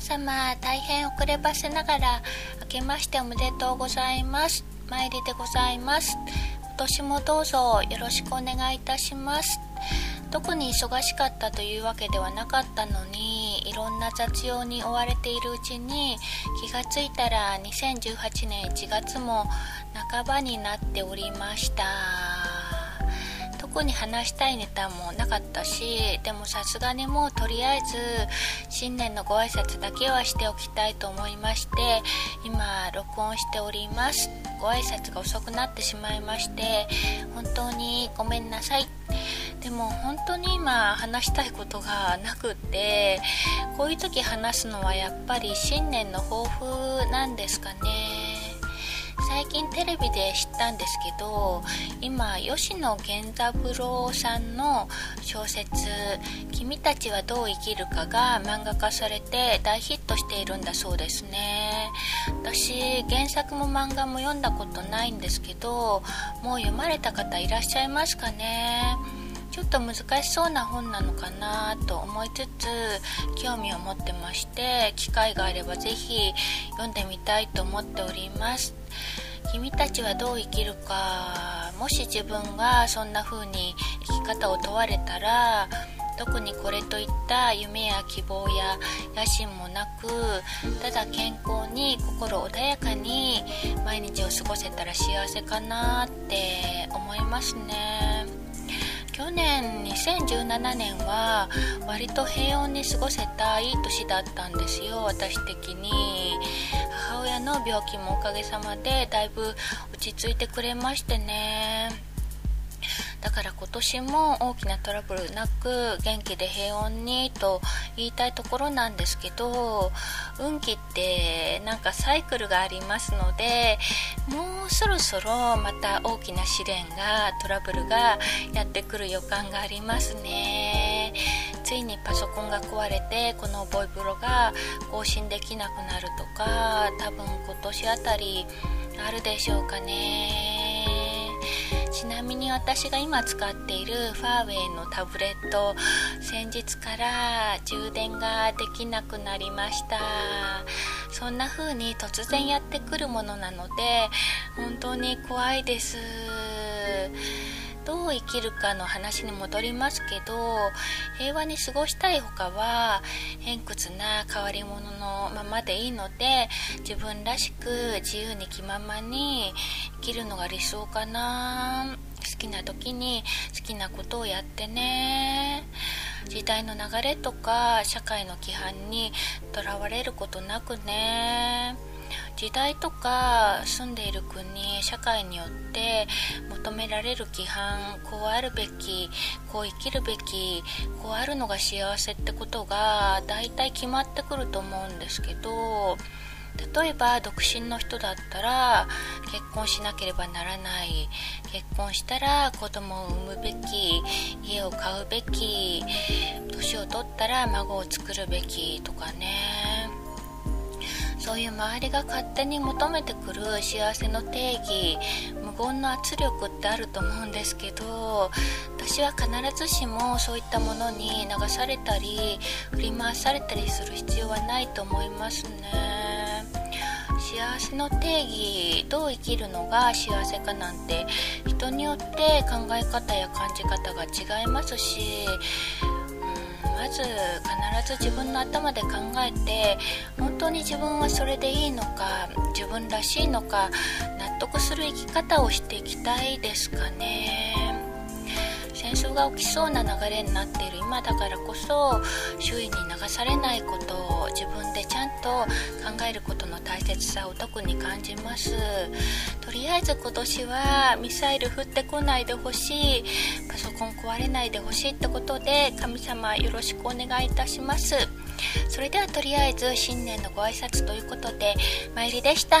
皆様大変遅ればせながら明けましておめでとうございます。参りでございます。今年もどうぞよろしくお願いいたします。特に忙しかったというわけではなかったのにいろんな雑用に追われているうちに気がついたら2018年1月も半ばになっておりました。特に話したいネタもなかったしでもさすがにもうとりあえず新年のご挨拶だけはしておきたいと思いまして今録音しております。ご挨拶が遅くなってしまいまして本当にごめんなさい。でも本当に今話したいことがなくってこういう時話すのはやっぱり新年の抱負なんですかね。最近テレビで知ったんですけど今吉野源三郎さんの小説「君たちはどう生きるか」が漫画化されて大ヒットしているんだそうですね。私原作も漫画も読んだことないんですけどもう読まれた方いらっしゃいますかね？ちょっと難しそうな本なのかなと思いつつ興味を持ってまして機会があればぜひ読んでみたいと思っております。君たちはどう生きるかもし自分がそんな風に生き方を問われたら特にこれといった夢や希望や野心もなくただ健康に心穏やかに毎日を過ごせたら幸せかなって思いますね。去年2017年は割と平穏に過ごせたいい年だったんですよ私的に。母親の病気もおかげさまでだいぶ落ち着いてくれましてね。だから今年も大きなトラブルなく元気で平穏にと言いたいところなんですけど運気ってなんかサイクルがありますのでもうそろそろまた大きな試練がトラブルがやってくる予感がありますね。ついにパソコンが壊れてこのボイブロが更新できなくなるとか多分今年あたりあるでしょうかね。ちなみに私が今使っているファーウェイのタブレット先日から充電ができなくなりました。そんな風に突然やってくるものなので本当に怖いです。どう生きるかの話に戻りますけど平和に過ごしたい他は偏屈な変わり者のままでいいので自分らしく自由に気ままに生きるのが理想かな。好きな時に好きなことをやってね。時代の流れとか社会の規範にとらわれることなくね。時代とか住んでいる国社会によって求められる規範こうあるべきこう生きるべきこうあるのが幸せってことが大体決まってくると思うんですけど例えば独身の人だったら結婚しなければならない。結婚したら子供を産むべき家を買うべき年を取ったら孫を作るべきとかね。そういう周りが勝手に求めてくる幸せの定義無言の圧力ってあると思うんですけど私は必ずしもそういったものに流されたり振り回されたりする必要はないと思いますね。幸せの定義どう生きるのが幸せかなんて人によって考え方や感じ方が違いますしまず必ず自分の頭で考えて本当に自分はそれでいいのか自分らしいのか納得する生き方をしていきたいですかね。戦争が起きそうな流れになっている。今だからこそ周囲に流されないことを自分でちゃんと考えることの大切さを特に感じます。とりあえず今年はミサイル降ってこないでほしい。パソコン壊れないでほしいってことで神様よろしくお願いいたします。それではとりあえず新年のご挨拶ということで参りでした。